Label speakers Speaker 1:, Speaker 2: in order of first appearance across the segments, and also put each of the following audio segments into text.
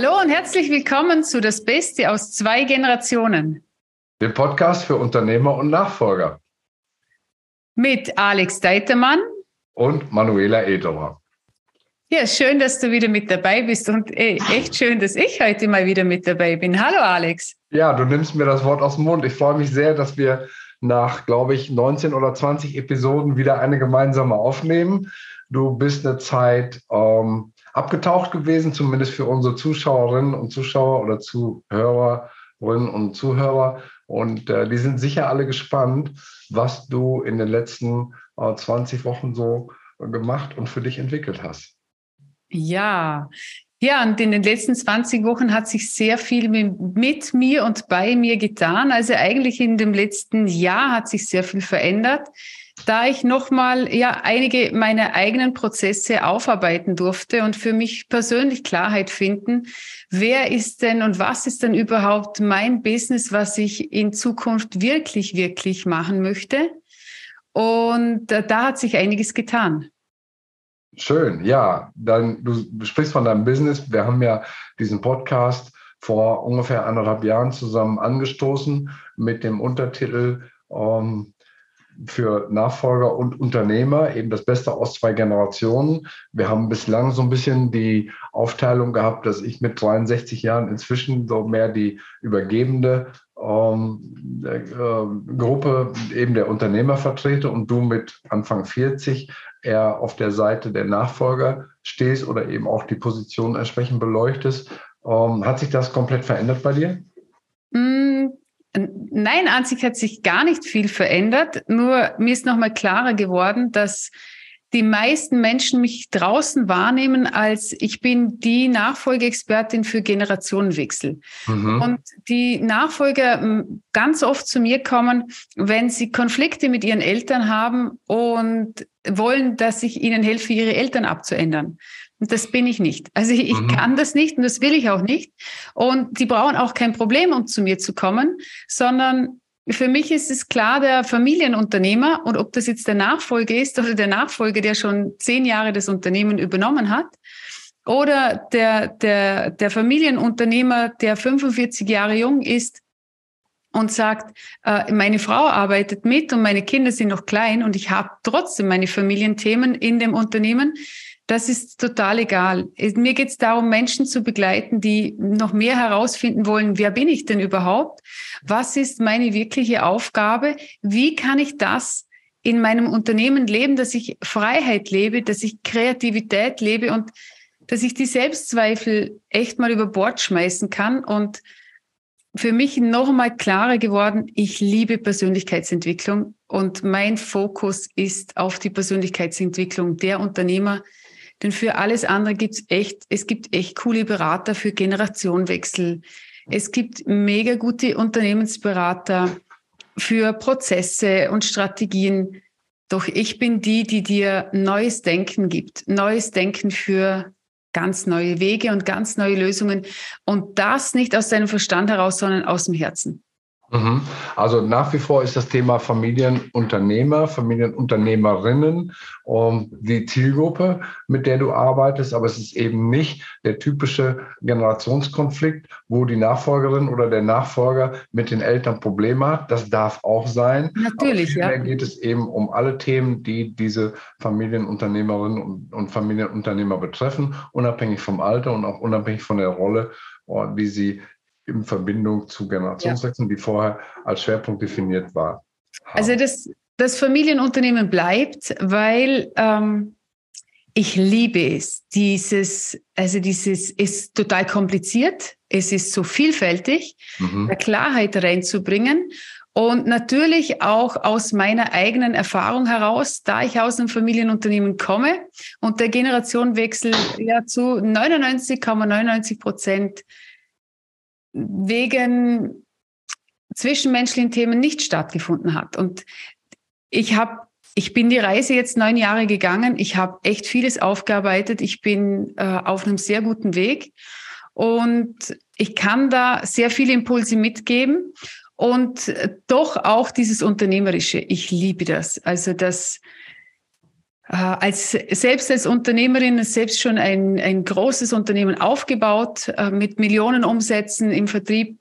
Speaker 1: Hallo und herzlich willkommen zu Das Beste aus zwei Generationen.
Speaker 2: Dem Podcast für Unternehmer und Nachfolger.
Speaker 1: Mit Alex Deitermann
Speaker 2: und Manuela Ederer.
Speaker 1: Ja, schön, dass du wieder mit dabei bist und äh, echt schön, dass ich heute mal wieder mit dabei bin. Hallo Alex.
Speaker 2: Ja, du nimmst mir das Wort aus dem Mund. Ich freue mich sehr, dass wir nach, glaube ich, 19 oder 20 Episoden wieder eine gemeinsame aufnehmen. Du bist eine Zeit ähm, abgetaucht gewesen, zumindest für unsere Zuschauerinnen und Zuschauer oder Zuhörerinnen und Zuhörer. Und äh, die sind sicher alle gespannt, was du in den letzten äh, 20 Wochen so gemacht und für dich entwickelt hast.
Speaker 1: Ja, ja, und in den letzten 20 Wochen hat sich sehr viel mit mir und bei mir getan. Also eigentlich in dem letzten Jahr hat sich sehr viel verändert da ich nochmal ja einige meiner eigenen Prozesse aufarbeiten durfte und für mich persönlich Klarheit finden, wer ist denn und was ist denn überhaupt mein Business, was ich in Zukunft wirklich, wirklich machen möchte. Und äh, da hat sich einiges getan.
Speaker 2: Schön, ja. Dann, du sprichst von deinem Business. Wir haben ja diesen Podcast vor ungefähr anderthalb Jahren zusammen angestoßen mit dem Untertitel ähm, für Nachfolger und Unternehmer, eben das Beste aus zwei Generationen. Wir haben bislang so ein bisschen die Aufteilung gehabt, dass ich mit 63 Jahren inzwischen so mehr die übergebende ähm, äh, Gruppe eben der Unternehmer vertrete und du mit Anfang 40 eher auf der Seite der Nachfolger stehst oder eben auch die Position entsprechend beleuchtest. Ähm, hat sich das komplett verändert bei dir?
Speaker 1: Nein, an sich hat sich gar nicht viel verändert. Nur mir ist nochmal klarer geworden, dass die meisten Menschen mich draußen wahrnehmen als ich bin die Nachfolgeexpertin für Generationenwechsel. Mhm. Und die Nachfolger ganz oft zu mir kommen, wenn sie Konflikte mit ihren Eltern haben und wollen, dass ich ihnen helfe, ihre Eltern abzuändern. Und das bin ich nicht. Also ich, mhm. kann das nicht und das will ich auch nicht. Und die brauchen auch kein Problem, um zu mir zu kommen, sondern für mich ist es klar, der Familienunternehmer und ob das jetzt der Nachfolger ist oder der Nachfolger, der schon zehn Jahre das Unternehmen übernommen hat, oder der, der, der Familienunternehmer, der 45 Jahre jung ist und sagt, äh, meine Frau arbeitet mit und meine Kinder sind noch klein und ich habe trotzdem meine Familienthemen in dem Unternehmen, das ist total egal. Mir geht es darum, Menschen zu begleiten, die noch mehr herausfinden wollen, wer bin ich denn überhaupt? Was ist meine wirkliche Aufgabe? Wie kann ich das in meinem Unternehmen leben, dass ich Freiheit lebe, dass ich Kreativität lebe und dass ich die Selbstzweifel echt mal über Bord schmeißen kann und für mich noch einmal klarer geworden, ich liebe Persönlichkeitsentwicklung und mein Fokus ist auf die Persönlichkeitsentwicklung der Unternehmer, denn für alles andere gibt's echt, es gibt echt coole Berater für Generationenwechsel. Es gibt mega gute Unternehmensberater für Prozesse und Strategien. Doch ich bin die, die dir neues Denken gibt, neues Denken für ganz neue Wege und ganz neue Lösungen. Und das nicht aus deinem Verstand heraus, sondern aus dem Herzen.
Speaker 2: Mhm. Also nach wie vor ist das Thema Familienunternehmer, Familienunternehmerinnen um, die Zielgruppe, mit der du arbeitest, aber es ist eben nicht der typische Generationskonflikt, wo die Nachfolgerin oder der Nachfolger mit den Eltern Probleme hat. Das darf auch sein.
Speaker 1: Natürlich,
Speaker 2: aber ja. geht es eben um alle Themen, die diese Familienunternehmerinnen und, und Familienunternehmer betreffen, unabhängig vom Alter und auch unabhängig von der Rolle, die sie in Verbindung zu Generationswechseln, ja. die vorher als Schwerpunkt definiert war.
Speaker 1: Also das, das Familienunternehmen bleibt, weil ähm, ich liebe es. Dieses, also dieses ist total kompliziert. Es ist so vielfältig, mhm. Klarheit reinzubringen. Und natürlich auch aus meiner eigenen Erfahrung heraus, da ich aus einem Familienunternehmen komme und der Generationenwechsel ja zu 99,99 Prozent ,99 wegen zwischenmenschlichen Themen nicht stattgefunden hat. Und ich habe ich bin die Reise jetzt neun Jahre gegangen. Ich habe echt vieles aufgearbeitet. Ich bin äh, auf einem sehr guten Weg und ich kann da sehr viele Impulse mitgeben und doch auch dieses Unternehmerische. Ich liebe das. Also das, als selbst als Unternehmerin selbst schon ein, ein großes Unternehmen aufgebaut äh, mit Millionen Umsätzen im Vertrieb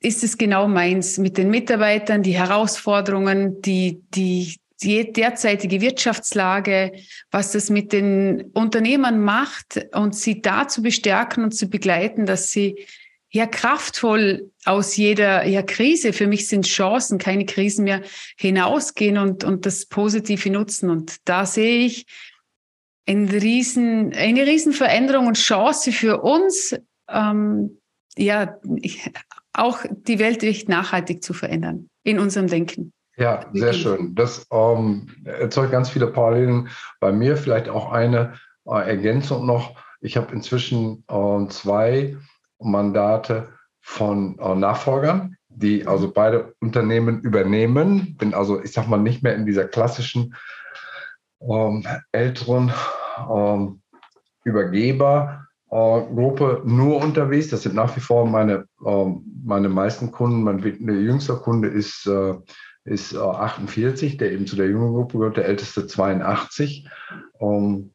Speaker 1: ist es genau meins mit den Mitarbeitern, die Herausforderungen, die, die, die derzeitige Wirtschaftslage, was das mit den Unternehmern macht und sie da zu bestärken und zu begleiten, dass sie ja kraftvoll aus jeder ja, Krise, für mich sind Chancen, keine Krisen mehr, hinausgehen und, und das Positive nutzen. Und da sehe ich ein riesen, eine Riesenveränderung und Chance für uns, ähm, ja, auch die Welt echt nachhaltig zu verändern in unserem Denken.
Speaker 2: Ja, sehr schön. Das ähm, erzeugt ganz viele Parallelen bei mir. Vielleicht auch eine äh, Ergänzung noch. Ich habe inzwischen äh, zwei Mandate von äh, Nachfolgern, die also beide Unternehmen übernehmen. Bin also, ich sag mal, nicht mehr in dieser klassischen ähm, älteren ähm, Übergebergruppe nur unterwegs. Das sind nach wie vor meine, ähm, meine meisten Kunden. Mein jüngster Kunde ist, äh, ist 48, äh, der eben zu der jungen Gruppe gehört, der älteste 82. Ähm,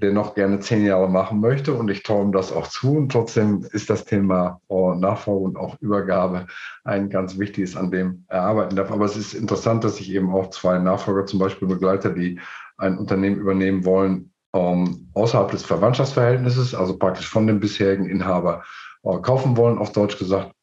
Speaker 2: der noch gerne zehn Jahre machen möchte und ich traue ihm das auch zu. Und trotzdem ist das Thema Nachfolge und auch Übergabe ein ganz wichtiges, an dem er arbeiten darf. Aber es ist interessant, dass ich eben auch zwei Nachfolger zum Beispiel begleite, die ein Unternehmen übernehmen wollen, ähm, außerhalb des Verwandtschaftsverhältnisses, also praktisch von dem bisherigen Inhaber äh, kaufen wollen, auf Deutsch gesagt.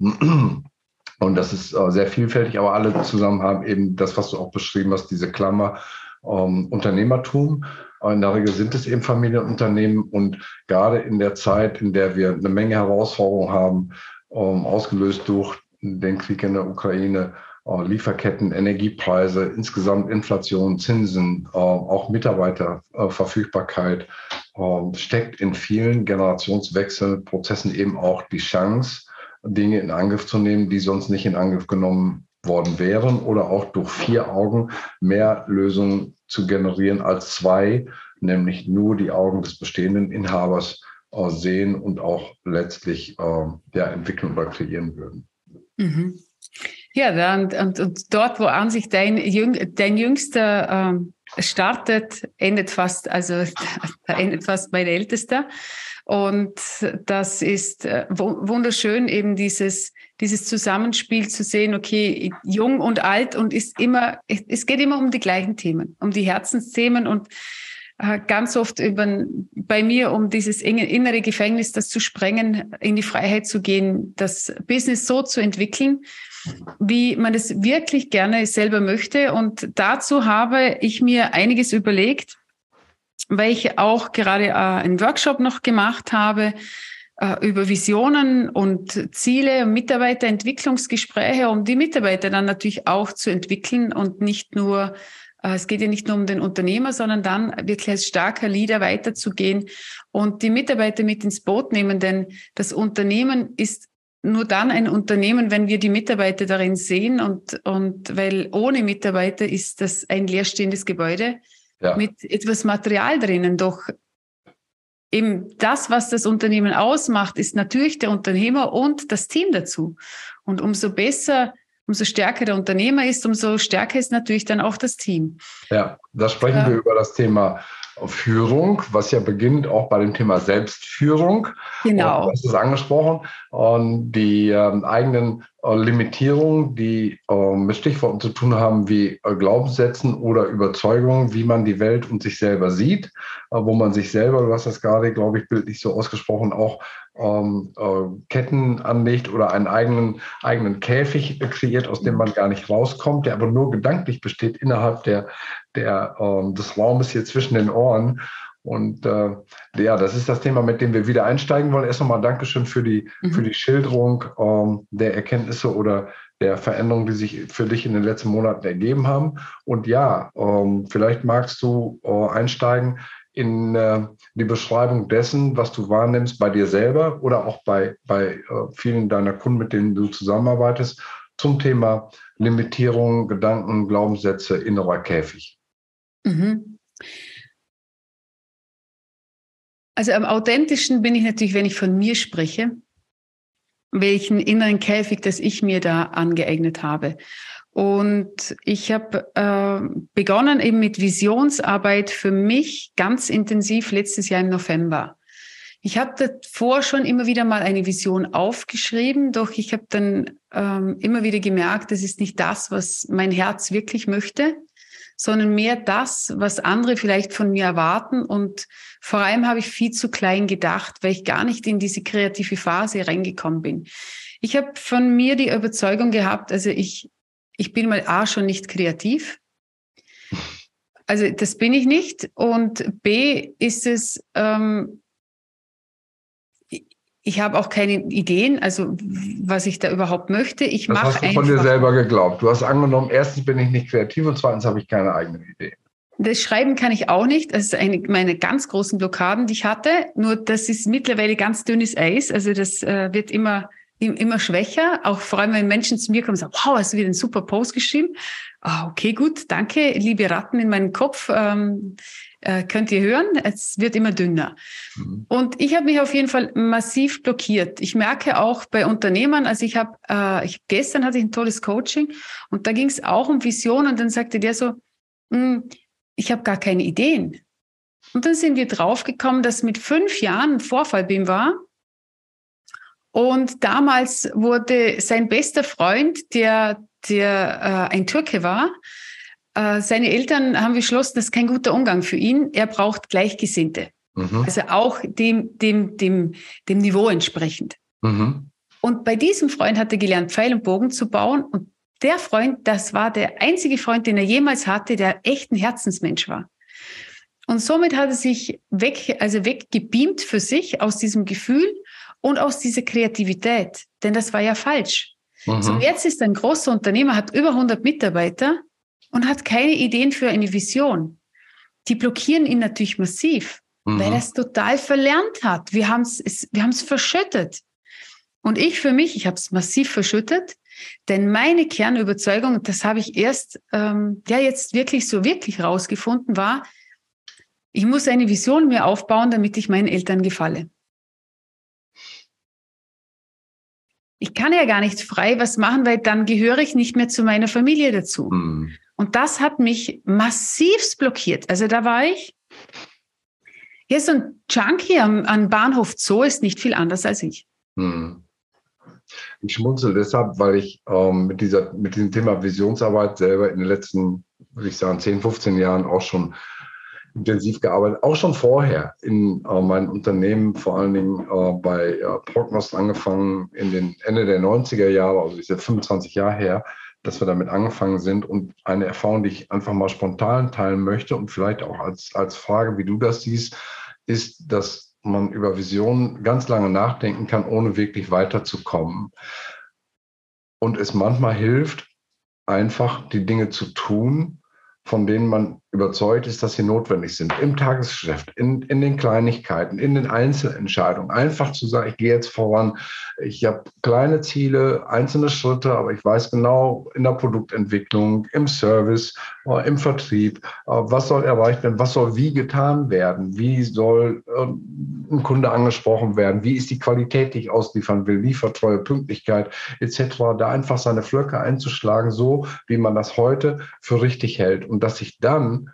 Speaker 2: Und das ist äh, sehr vielfältig, aber alle zusammen haben eben das, was du auch beschrieben hast, diese Klammer ähm, Unternehmertum. In der Regel sind es eben Familienunternehmen und gerade in der Zeit, in der wir eine Menge Herausforderungen haben, ähm, ausgelöst durch den Krieg in der Ukraine, äh, Lieferketten, Energiepreise, insgesamt Inflation, Zinsen, äh, auch Mitarbeiterverfügbarkeit, äh, steckt in vielen Generationswechselprozessen eben auch die Chance, Dinge in Angriff zu nehmen, die sonst nicht in Angriff genommen worden wären oder auch durch vier Augen mehr Lösungen zu generieren als zwei, nämlich nur die Augen des bestehenden Inhabers äh, sehen und auch letztlich äh, ja, entwickeln oder kreieren würden.
Speaker 1: Mhm. Ja, und, und, und, dort, wo an sich dein, Jüng, dein Jüngster ähm, startet, endet fast, also endet fast mein Ältester. Und das ist äh, wunderschön, eben dieses, dieses Zusammenspiel zu sehen, okay, jung und alt und ist immer, es geht immer um die gleichen Themen, um die Herzensthemen und äh, ganz oft über, bei mir um dieses innere Gefängnis, das zu sprengen, in die Freiheit zu gehen, das Business so zu entwickeln, wie man es wirklich gerne selber möchte. Und dazu habe ich mir einiges überlegt weil ich auch gerade äh, einen Workshop noch gemacht habe über Visionen und Ziele, Mitarbeiterentwicklungsgespräche, um die Mitarbeiter dann natürlich auch zu entwickeln und nicht nur äh, es geht ja nicht nur um den Unternehmer, sondern dann wirklich als starker Leader weiterzugehen und die Mitarbeiter mit ins Boot nehmen, denn das Unternehmen ist nur dann ein Unternehmen, wenn wir die Mitarbeiter darin sehen und, und weil ohne Mitarbeiter ist das ein leerstehendes Gebäude ja. mit etwas Material drinnen. Doch eben das, was das Unternehmen ausmacht, ist natürlich der Unternehmer und das Team dazu. Und umso besser, umso stärker der Unternehmer ist, umso stärker ist natürlich dann auch das Team.
Speaker 2: Ja, da sprechen ja. wir über das Thema Führung, was ja beginnt auch bei dem Thema Selbstführung.
Speaker 1: Genau.
Speaker 2: das ist angesprochen. Und die ähm, eigenen äh, Limitierungen, die äh, mit Stichworten zu tun haben wie äh, Glaubenssätzen oder Überzeugungen, wie man die Welt und sich selber sieht, äh, wo man sich selber, du hast das gerade, glaube ich, bildlich so ausgesprochen, auch ähm, äh, Ketten anlegt oder einen eigenen, eigenen Käfig kreiert, aus dem man gar nicht rauskommt, der aber nur gedanklich besteht innerhalb der, der, ähm, des Raumes hier zwischen den Ohren. Und äh, ja, das ist das Thema, mit dem wir wieder einsteigen wollen. Erst nochmal Dankeschön für die, mhm. für die Schilderung ähm, der Erkenntnisse oder der Veränderungen, die sich für dich in den letzten Monaten ergeben haben. Und ja, ähm, vielleicht magst du äh, einsteigen in äh, die Beschreibung dessen, was du wahrnimmst bei dir selber oder auch bei, bei äh, vielen deiner Kunden, mit denen du zusammenarbeitest, zum Thema Limitierung, Gedanken, Glaubenssätze, innerer Käfig.
Speaker 1: Mhm. Also am authentischsten bin ich natürlich, wenn ich von mir spreche, welchen inneren Käfig, das ich mir da angeeignet habe. Und ich habe äh, begonnen eben mit Visionsarbeit für mich ganz intensiv letztes Jahr im November. Ich habe davor schon immer wieder mal eine Vision aufgeschrieben, doch ich habe dann ähm, immer wieder gemerkt, das ist nicht das, was mein Herz wirklich möchte, sondern mehr das, was andere vielleicht von mir erwarten. Und vor allem habe ich viel zu klein gedacht, weil ich gar nicht in diese kreative Phase reingekommen bin. Ich habe von mir die Überzeugung gehabt, also ich, ich bin mal A schon nicht kreativ. Also das bin ich nicht. Und B ist es, ähm, ich habe auch keine Ideen, also was ich da überhaupt möchte. Ich mache
Speaker 2: hast du von dir selber geglaubt. Du hast angenommen, erstens bin ich nicht kreativ und zweitens habe ich keine eigenen Ideen.
Speaker 1: Das Schreiben kann ich auch nicht. Das ist eine meiner ganz großen Blockaden, die ich hatte. Nur das ist mittlerweile ganz dünnes Eis. Also das äh, wird immer immer schwächer. Auch vor allem, wenn Menschen zu mir kommen und sagen, wow, hast du wieder einen super Post geschrieben? Ah, okay, gut, danke, liebe Ratten in meinem Kopf. Ähm, äh, könnt ihr hören, es wird immer dünner. Mhm. Und ich habe mich auf jeden Fall massiv blockiert. Ich merke auch bei Unternehmern, also ich habe, äh, ich, gestern hatte ich ein tolles Coaching und da ging es auch um Vision und dann sagte der so, hm, ich habe gar keine Ideen. Und dann sind wir draufgekommen, dass mit fünf Jahren ein Vorfall bei ihm war. Und damals wurde sein bester Freund, der, der äh, ein Türke war, äh, seine Eltern haben beschlossen, das ist kein guter Umgang für ihn. Er braucht Gleichgesinnte. Mhm. Also auch dem, dem, dem, dem Niveau entsprechend. Mhm. Und bei diesem Freund hat er gelernt, Pfeil und Bogen zu bauen. Und der Freund, das war der einzige Freund, den er jemals hatte, der echt ein Herzensmensch war. Und somit hat er sich weg, also weggebeamt für sich aus diesem Gefühl und aus dieser Kreativität. Denn das war ja falsch. Mhm. So, jetzt ist ein großer Unternehmer, hat über 100 Mitarbeiter und hat keine Ideen für eine Vision. Die blockieren ihn natürlich massiv, mhm. weil er es total verlernt hat. Wir haben es wir haben's verschüttet. Und ich für mich, ich habe es massiv verschüttet, denn meine Kernüberzeugung, das habe ich erst ähm, ja jetzt wirklich so wirklich rausgefunden, war, ich muss eine Vision mir aufbauen, damit ich meinen Eltern gefalle. Ich kann ja gar nicht frei was machen, weil dann gehöre ich nicht mehr zu meiner Familie dazu. Mhm. Und das hat mich massivst blockiert. Also da war ich, hier so ein Junkie am, am Bahnhof Zoo ist nicht viel anders als ich. Hm.
Speaker 2: Ich schmunzel deshalb, weil ich ähm, mit, dieser, mit diesem Thema Visionsarbeit selber in den letzten, würde ich sagen, 10, 15 Jahren auch schon intensiv gearbeitet, auch schon vorher in äh, meinen Unternehmen, vor allen Dingen äh, bei äh, Prognost angefangen in den Ende der 90er Jahre, also ist jetzt 25 Jahre her, dass wir damit angefangen sind und eine Erfahrung, die ich einfach mal spontan teilen möchte und vielleicht auch als, als Frage, wie du das siehst, ist, dass man über Visionen ganz lange nachdenken kann, ohne wirklich weiterzukommen. Und es manchmal hilft, einfach die Dinge zu tun, von denen man überzeugt ist, dass sie notwendig sind. Im Tagesgeschäft, in, in den Kleinigkeiten, in den Einzelentscheidungen. Einfach zu sagen, ich gehe jetzt voran. Ich habe kleine Ziele, einzelne Schritte, aber ich weiß genau in der Produktentwicklung, im Service, äh, im Vertrieb, äh, was soll erreicht werden, was soll wie getan werden, wie soll äh, ein Kunde angesprochen werden, wie ist die Qualität, die ich ausliefern will, Liefertreue, Pünktlichkeit etc. Da einfach seine Flöcke einzuschlagen, so wie man das heute für richtig hält. Und dass sich dann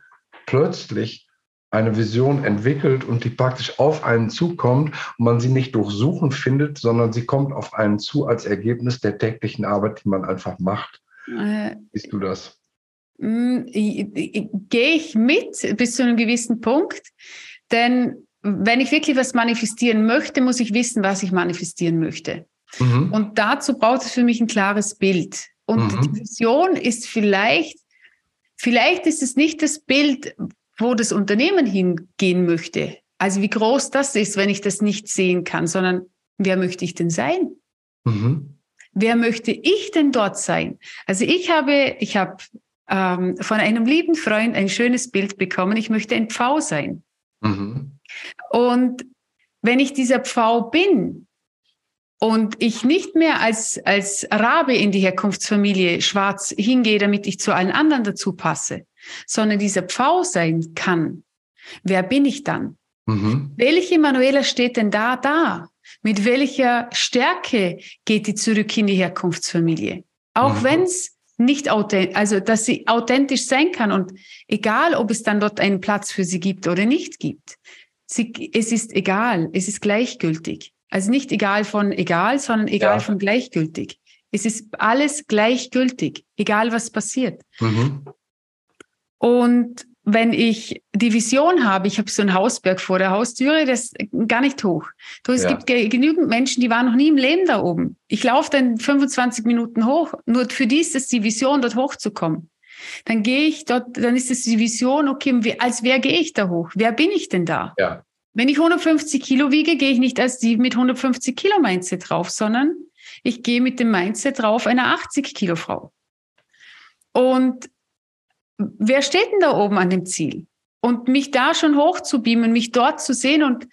Speaker 2: plötzlich eine Vision entwickelt und die praktisch auf einen zukommt und man sie nicht durch Suchen findet, sondern sie kommt auf einen zu als Ergebnis der täglichen Arbeit, die man einfach macht. Äh, Siehst du das?
Speaker 1: Mm, gehe ich mit bis zu einem gewissen Punkt, denn wenn ich wirklich was manifestieren möchte, muss ich wissen, was ich manifestieren möchte. Mhm. Und dazu braucht es für mich ein klares Bild. Und mhm. die Vision ist vielleicht Vielleicht ist es nicht das Bild, wo das Unternehmen hingehen möchte. Also wie groß das ist, wenn ich das nicht sehen kann, sondern wer möchte ich denn sein? Mhm. Wer möchte ich denn dort sein? Also ich habe, ich habe ähm, von einem lieben Freund ein schönes Bild bekommen. Ich möchte ein Pfau sein. Mhm. Und wenn ich dieser Pfau bin, und ich nicht mehr als, als Arabe in die Herkunftsfamilie schwarz hingehe, damit ich zu allen anderen dazu passe, sondern dieser Pfau sein kann, wer bin ich dann? Mhm. Welche Manuela steht denn da da? Mit welcher Stärke geht die zurück in die Herkunftsfamilie? Auch mhm. wenn es nicht authentisch, also dass sie authentisch sein kann und egal, ob es dann dort einen Platz für sie gibt oder nicht gibt. Sie, es ist egal, es ist gleichgültig. Also nicht egal von egal, sondern egal ja. von gleichgültig. Es ist alles gleichgültig, egal was passiert. Mhm. Und wenn ich die Vision habe, ich habe so einen Hausberg vor der Haustüre, das ist gar nicht hoch. Du, es ja. gibt genügend Menschen, die waren noch nie im Leben da oben. Ich laufe dann 25 Minuten hoch, nur für die ist es die Vision, dort hochzukommen. Dann gehe ich dort, dann ist es die Vision, okay, als wer gehe ich da hoch? Wer bin ich denn da? Ja. Wenn ich 150 Kilo wiege, gehe ich nicht als die mit 150 Kilo Mindset drauf, sondern ich gehe mit dem Mindset drauf einer 80 Kilo Frau. Und wer steht denn da oben an dem Ziel? Und mich da schon hochzubeamen, mich dort zu sehen und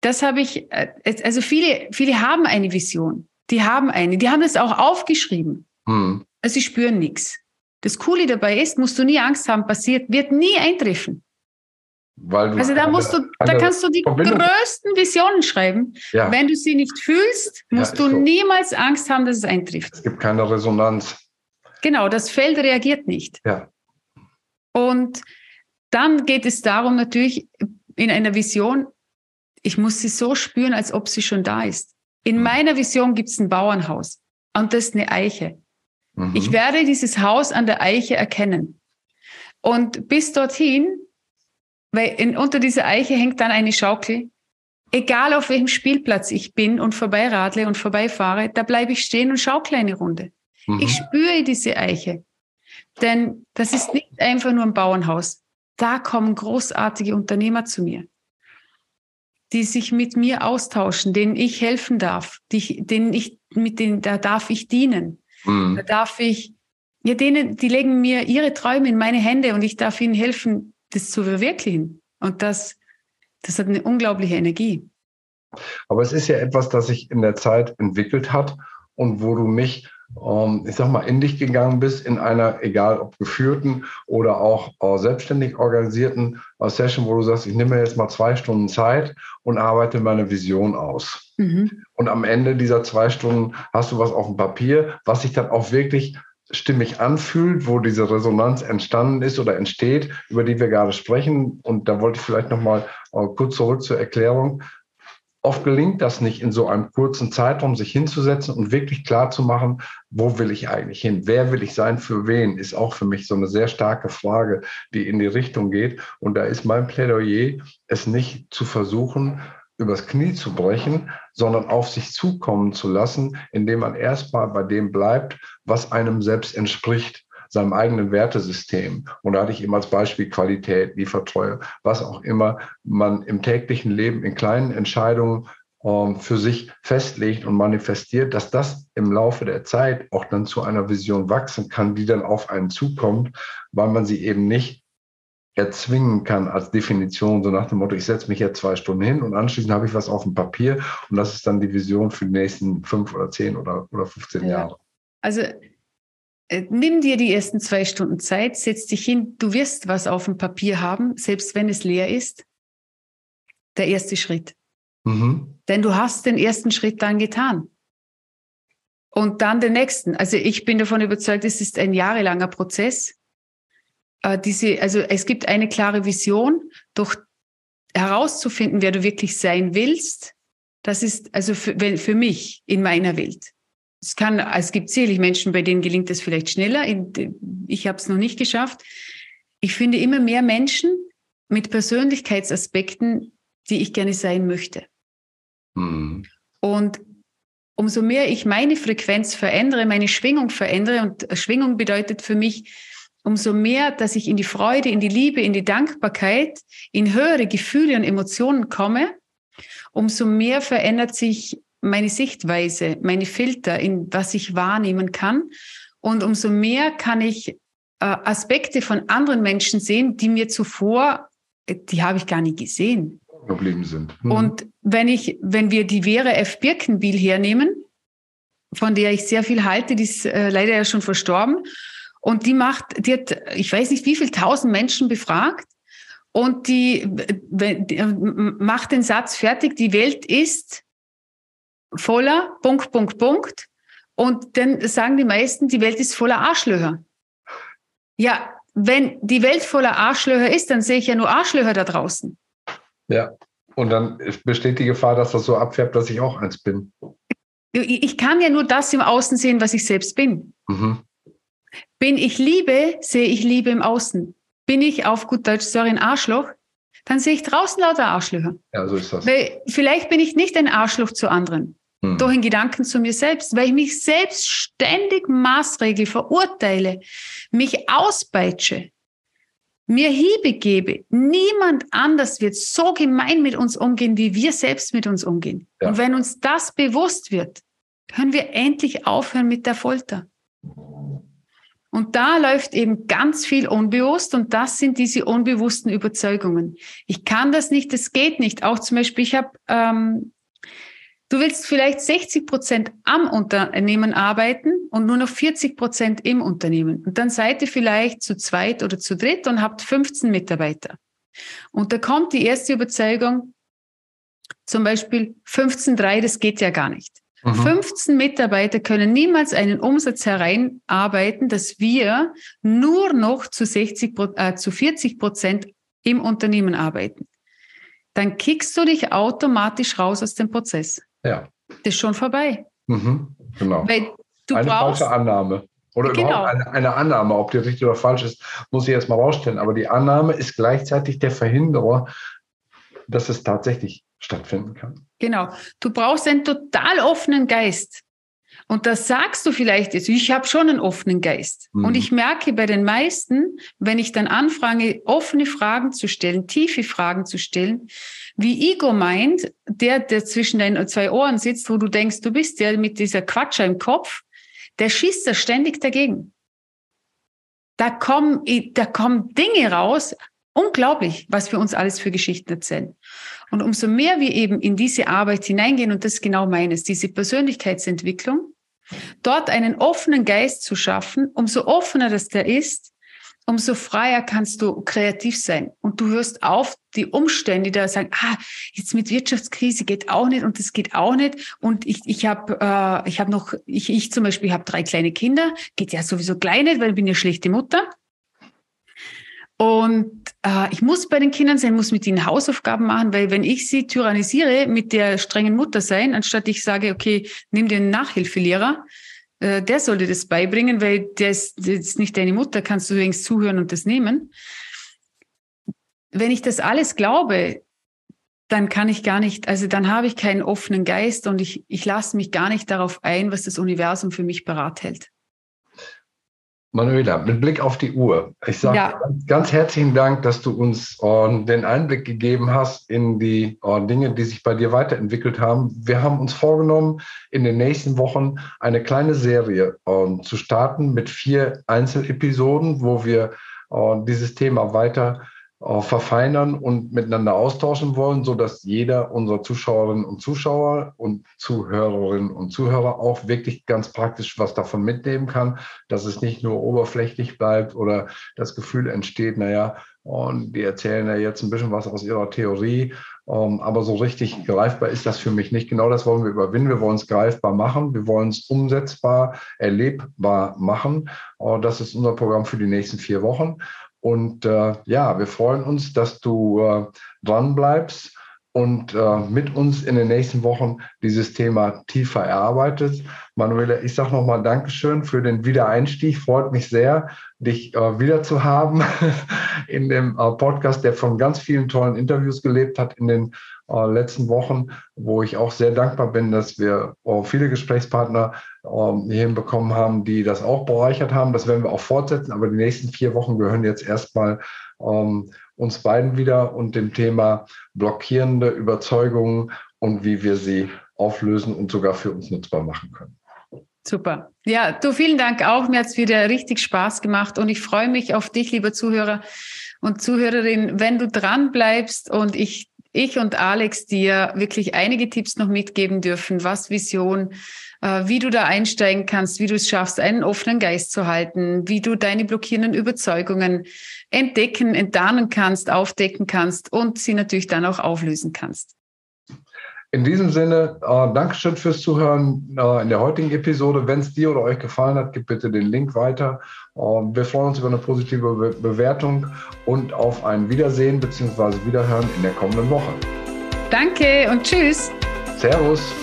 Speaker 1: das habe ich, äh, also viele, viele haben eine Vision. Die haben eine. Die haben es auch aufgeschrieben. Hm. Also sie spüren nichts. Das Coole dabei ist, musst du nie Angst haben, passiert, wird nie eintreffen also da musst du, da kannst du die Verbindung. größten Visionen schreiben. Ja. Wenn du sie nicht fühlst, musst ja, du so. niemals Angst haben, dass es eintrifft.
Speaker 2: Es gibt keine Resonanz.
Speaker 1: Genau, das Feld reagiert nicht. Ja. Und dann geht es darum, natürlich in einer Vision, ich muss sie so spüren, als ob sie schon da ist. In mhm. meiner Vision gibt es ein Bauernhaus und das ist eine Eiche. Mhm. Ich werde dieses Haus an der Eiche erkennen. Und bis dorthin weil in, unter dieser Eiche hängt dann eine Schaukel. Egal auf welchem Spielplatz ich bin und vorbeiradle und vorbeifahre, da bleibe ich stehen und schaukle eine Runde. Mhm. Ich spüre diese Eiche. Denn das ist nicht einfach nur ein Bauernhaus. Da kommen großartige Unternehmer zu mir, die sich mit mir austauschen, denen ich helfen darf, die, denen ich, mit denen, da darf ich dienen. Mhm. Da darf ich, ja, denen, die legen mir ihre Träume in meine Hände und ich darf ihnen helfen, das zu verwirklichen. Und das, das hat eine unglaubliche Energie.
Speaker 2: Aber es ist ja etwas, das sich in der Zeit entwickelt hat und wo du mich, ähm, ich sag mal, in dich gegangen bist, in einer, egal ob geführten oder auch äh, selbstständig organisierten äh, Session, wo du sagst, ich nehme mir jetzt mal zwei Stunden Zeit und arbeite meine Vision aus. Mhm. Und am Ende dieser zwei Stunden hast du was auf dem Papier, was sich dann auch wirklich stimmig anfühlt, wo diese Resonanz entstanden ist oder entsteht, über die wir gerade sprechen. Und da wollte ich vielleicht noch mal äh, kurz zurück zur Erklärung. Oft gelingt das nicht in so einem kurzen Zeitraum, sich hinzusetzen und wirklich klar zu machen, wo will ich eigentlich hin? Wer will ich sein für wen? Ist auch für mich so eine sehr starke Frage, die in die Richtung geht. Und da ist mein Plädoyer, es nicht zu versuchen, übers Knie zu brechen, sondern auf sich zukommen zu lassen, indem man erstmal bei dem bleibt, was einem selbst entspricht, seinem eigenen Wertesystem. Und da hatte ich eben als Beispiel Qualität, Liefertreue, was auch immer man im täglichen Leben in kleinen Entscheidungen ähm, für sich festlegt und manifestiert, dass das im Laufe der Zeit auch dann zu einer Vision wachsen kann, die dann auf einen zukommt, weil man sie eben nicht erzwingen kann als Definition, so nach dem Motto, ich setze mich jetzt zwei Stunden hin und anschließend habe ich was auf dem Papier und das ist dann die Vision für die nächsten fünf oder zehn oder, oder 15 ja. Jahre.
Speaker 1: Also äh, nimm dir die ersten zwei Stunden Zeit, setz dich hin, du wirst was auf dem Papier haben, selbst wenn es leer ist. Der erste Schritt. Mhm. Denn du hast den ersten Schritt dann getan. Und dann den nächsten. Also ich bin davon überzeugt, es ist ein jahrelanger Prozess äh, diese, also es gibt eine klare Vision, doch herauszufinden, wer du wirklich sein willst, das ist also für, für mich in meiner Welt. Es kann, es gibt sicherlich Menschen, bei denen gelingt es vielleicht schneller. Ich habe es noch nicht geschafft. Ich finde immer mehr Menschen mit Persönlichkeitsaspekten, die ich gerne sein möchte. Mhm. Und umso mehr ich meine Frequenz verändere, meine Schwingung verändere, und Schwingung bedeutet für mich, umso mehr, dass ich in die Freude, in die Liebe, in die Dankbarkeit, in höhere Gefühle und Emotionen komme, umso mehr verändert sich meine Sichtweise, meine Filter, in was ich wahrnehmen kann. Und umso mehr kann ich äh, Aspekte von anderen Menschen sehen, die mir zuvor, die habe ich gar nicht gesehen.
Speaker 2: Geblieben sind.
Speaker 1: Mhm. Und wenn ich, wenn wir die Vera F. Birkenbiel hernehmen, von der ich sehr viel halte, die ist äh, leider ja schon verstorben. Und die macht, die hat, ich weiß nicht, wie viel tausend Menschen befragt. Und die, die macht den Satz fertig, die Welt ist voller Punkt, Punkt, Punkt. Und dann sagen die meisten, die Welt ist voller Arschlöcher. Ja, wenn die Welt voller Arschlöcher ist, dann sehe ich ja nur Arschlöcher da draußen.
Speaker 2: Ja, und dann besteht die Gefahr, dass das so abfärbt, dass ich auch eins bin.
Speaker 1: Ich kann ja nur das im Außen sehen, was ich selbst bin. Mhm. Bin ich Liebe, sehe ich Liebe im Außen. Bin ich auf gut Deutsch, sorry, ein Arschloch, dann sehe ich draußen lauter Arschlöcher.
Speaker 2: Ja, so ist das.
Speaker 1: Weil vielleicht bin ich nicht ein Arschloch zu anderen. Hm. Doch in Gedanken zu mir selbst, weil ich mich selbst ständig maßregel, verurteile, mich auspeitsche, mir Hiebe gebe. Niemand anders wird so gemein mit uns umgehen, wie wir selbst mit uns umgehen. Ja. Und wenn uns das bewusst wird, können wir endlich aufhören mit der Folter. Und da läuft eben ganz viel unbewusst und das sind diese unbewussten Überzeugungen. Ich kann das nicht, das geht nicht. Auch zum Beispiel, ich habe, ähm, du willst vielleicht 60 Prozent am Unternehmen arbeiten und nur noch 40 Prozent im Unternehmen. Und dann seid ihr vielleicht zu zweit oder zu dritt und habt 15 Mitarbeiter. Und da kommt die erste Überzeugung, zum Beispiel 15,3, das geht ja gar nicht. Mhm. 15 Mitarbeiter können niemals einen Umsatz hereinarbeiten, dass wir nur noch zu, 60, äh, zu 40 Prozent im Unternehmen arbeiten. Dann kickst du dich automatisch raus aus dem Prozess.
Speaker 2: Ja.
Speaker 1: Das ist schon vorbei.
Speaker 2: Mhm. Genau. Weil du eine brauchst, falsche Annahme. Oder genau. überhaupt eine, eine, Annahme, ob die richtig oder falsch ist, muss ich erst mal rausstellen. Aber die Annahme ist gleichzeitig der Verhinderer, dass es tatsächlich stattfinden kann.
Speaker 1: Genau. Du brauchst einen total offenen Geist. Und das sagst du vielleicht jetzt, ich habe schon einen offenen Geist. Mhm. Und ich merke bei den meisten, wenn ich dann anfange, offene Fragen zu stellen, tiefe Fragen zu stellen, wie Ego meint, der, der zwischen deinen zwei Ohren sitzt, wo du denkst, du bist der mit dieser Quatscher im Kopf, der schießt da ständig dagegen. Da kommen, da kommen Dinge raus, unglaublich, was wir uns alles für Geschichten erzählen. Und umso mehr wir eben in diese Arbeit hineingehen, und das ist genau meines, diese Persönlichkeitsentwicklung, dort einen offenen Geist zu schaffen, umso offener das der ist, umso freier kannst du kreativ sein. Und du hörst auf, die Umstände, die da sagen, ah, jetzt mit Wirtschaftskrise geht auch nicht und das geht auch nicht. Und ich, ich habe äh, ich hab noch, ich, ich zum Beispiel habe drei kleine Kinder, geht ja sowieso klein nicht, weil ich bin ja schlechte Mutter. Und äh, ich muss bei den Kindern sein, muss mit ihnen Hausaufgaben machen, weil wenn ich sie tyrannisiere, mit der strengen Mutter sein, anstatt ich sage, okay, nimm dir einen Nachhilfelehrer, äh, der sollte das beibringen, weil der ist, der ist nicht deine Mutter, kannst du übrigens zuhören und das nehmen. Wenn ich das alles glaube, dann kann ich gar nicht, also dann habe ich keinen offenen Geist und ich, ich lasse mich gar nicht darauf ein, was das Universum für mich bereithält.
Speaker 2: Manuela, mit Blick auf die Uhr, ich sage ja. ganz, herzlichen Dank, dass du uns äh, den Einblick gegeben hast in die äh, Dinge, die sich bei dir weiterentwickelt haben. Wir haben uns vorgenommen, in den nächsten Wochen eine kleine Serie äh, zu starten mit vier Einzelepisoden, wo wir dieses Thema weiter äh, verfeinern und miteinander austauschen wollen, so dass jeder unserer Zuschauerinnen und Zuschauer und Zuhörerinnen und Zuhörer auch wirklich ganz praktisch was davon mitnehmen kann, dass es nicht nur oberflächlich bleibt oder das Gefühl entsteht, naja, und die erzählen ja jetzt ein bisschen was aus ihrer Theorie, ähm, aber so richtig greifbar ist das für mich nicht. Genau das wollen wir überwinden. Wir wollen es greifbar machen. Wir wollen es umsetzbar, erlebbar machen. Äh, das ist unser Programm für die nächsten vier Wochen. Und äh, ja, wir freuen uns, dass du äh, dran bleibst und äh, mit uns in den nächsten Wochen dieses Thema tiefer erarbeitet. Manuela, ich sage nochmal Dankeschön für den Wiedereinstieg. Freut mich sehr, dich äh, wieder zu haben in dem äh, Podcast, der von ganz vielen tollen Interviews gelebt hat in den äh, letzten Wochen, wo ich auch sehr dankbar bin, dass wir äh, viele Gesprächspartner äh, hier hinbekommen haben, die das auch bereichert haben. Das werden wir auch fortsetzen, aber die nächsten vier Wochen gehören jetzt erstmal ähm, uns beiden wieder und dem Thema blockierende Überzeugungen und wie wir sie auflösen und sogar für uns nutzbar machen können.
Speaker 1: Super. Ja, du vielen Dank auch. Mir hat es wieder richtig Spaß gemacht und ich freue mich auf dich, lieber Zuhörer und Zuhörerin, wenn du dran bleibst und ich ich und Alex dir wirklich einige Tipps noch mitgeben dürfen, was Vision, wie du da einsteigen kannst, wie du es schaffst, einen offenen Geist zu halten, wie du deine blockierenden Überzeugungen entdecken, enttarnen kannst, aufdecken kannst und sie natürlich dann auch auflösen kannst.
Speaker 2: In diesem Sinne, äh, Dankeschön fürs Zuhören äh, in der heutigen Episode. Wenn es dir oder euch gefallen hat, gib bitte den Link weiter. Äh, wir freuen uns über eine positive Be Bewertung und auf ein Wiedersehen bzw. Wiederhören in der kommenden Woche.
Speaker 1: Danke und tschüss.
Speaker 2: Servus.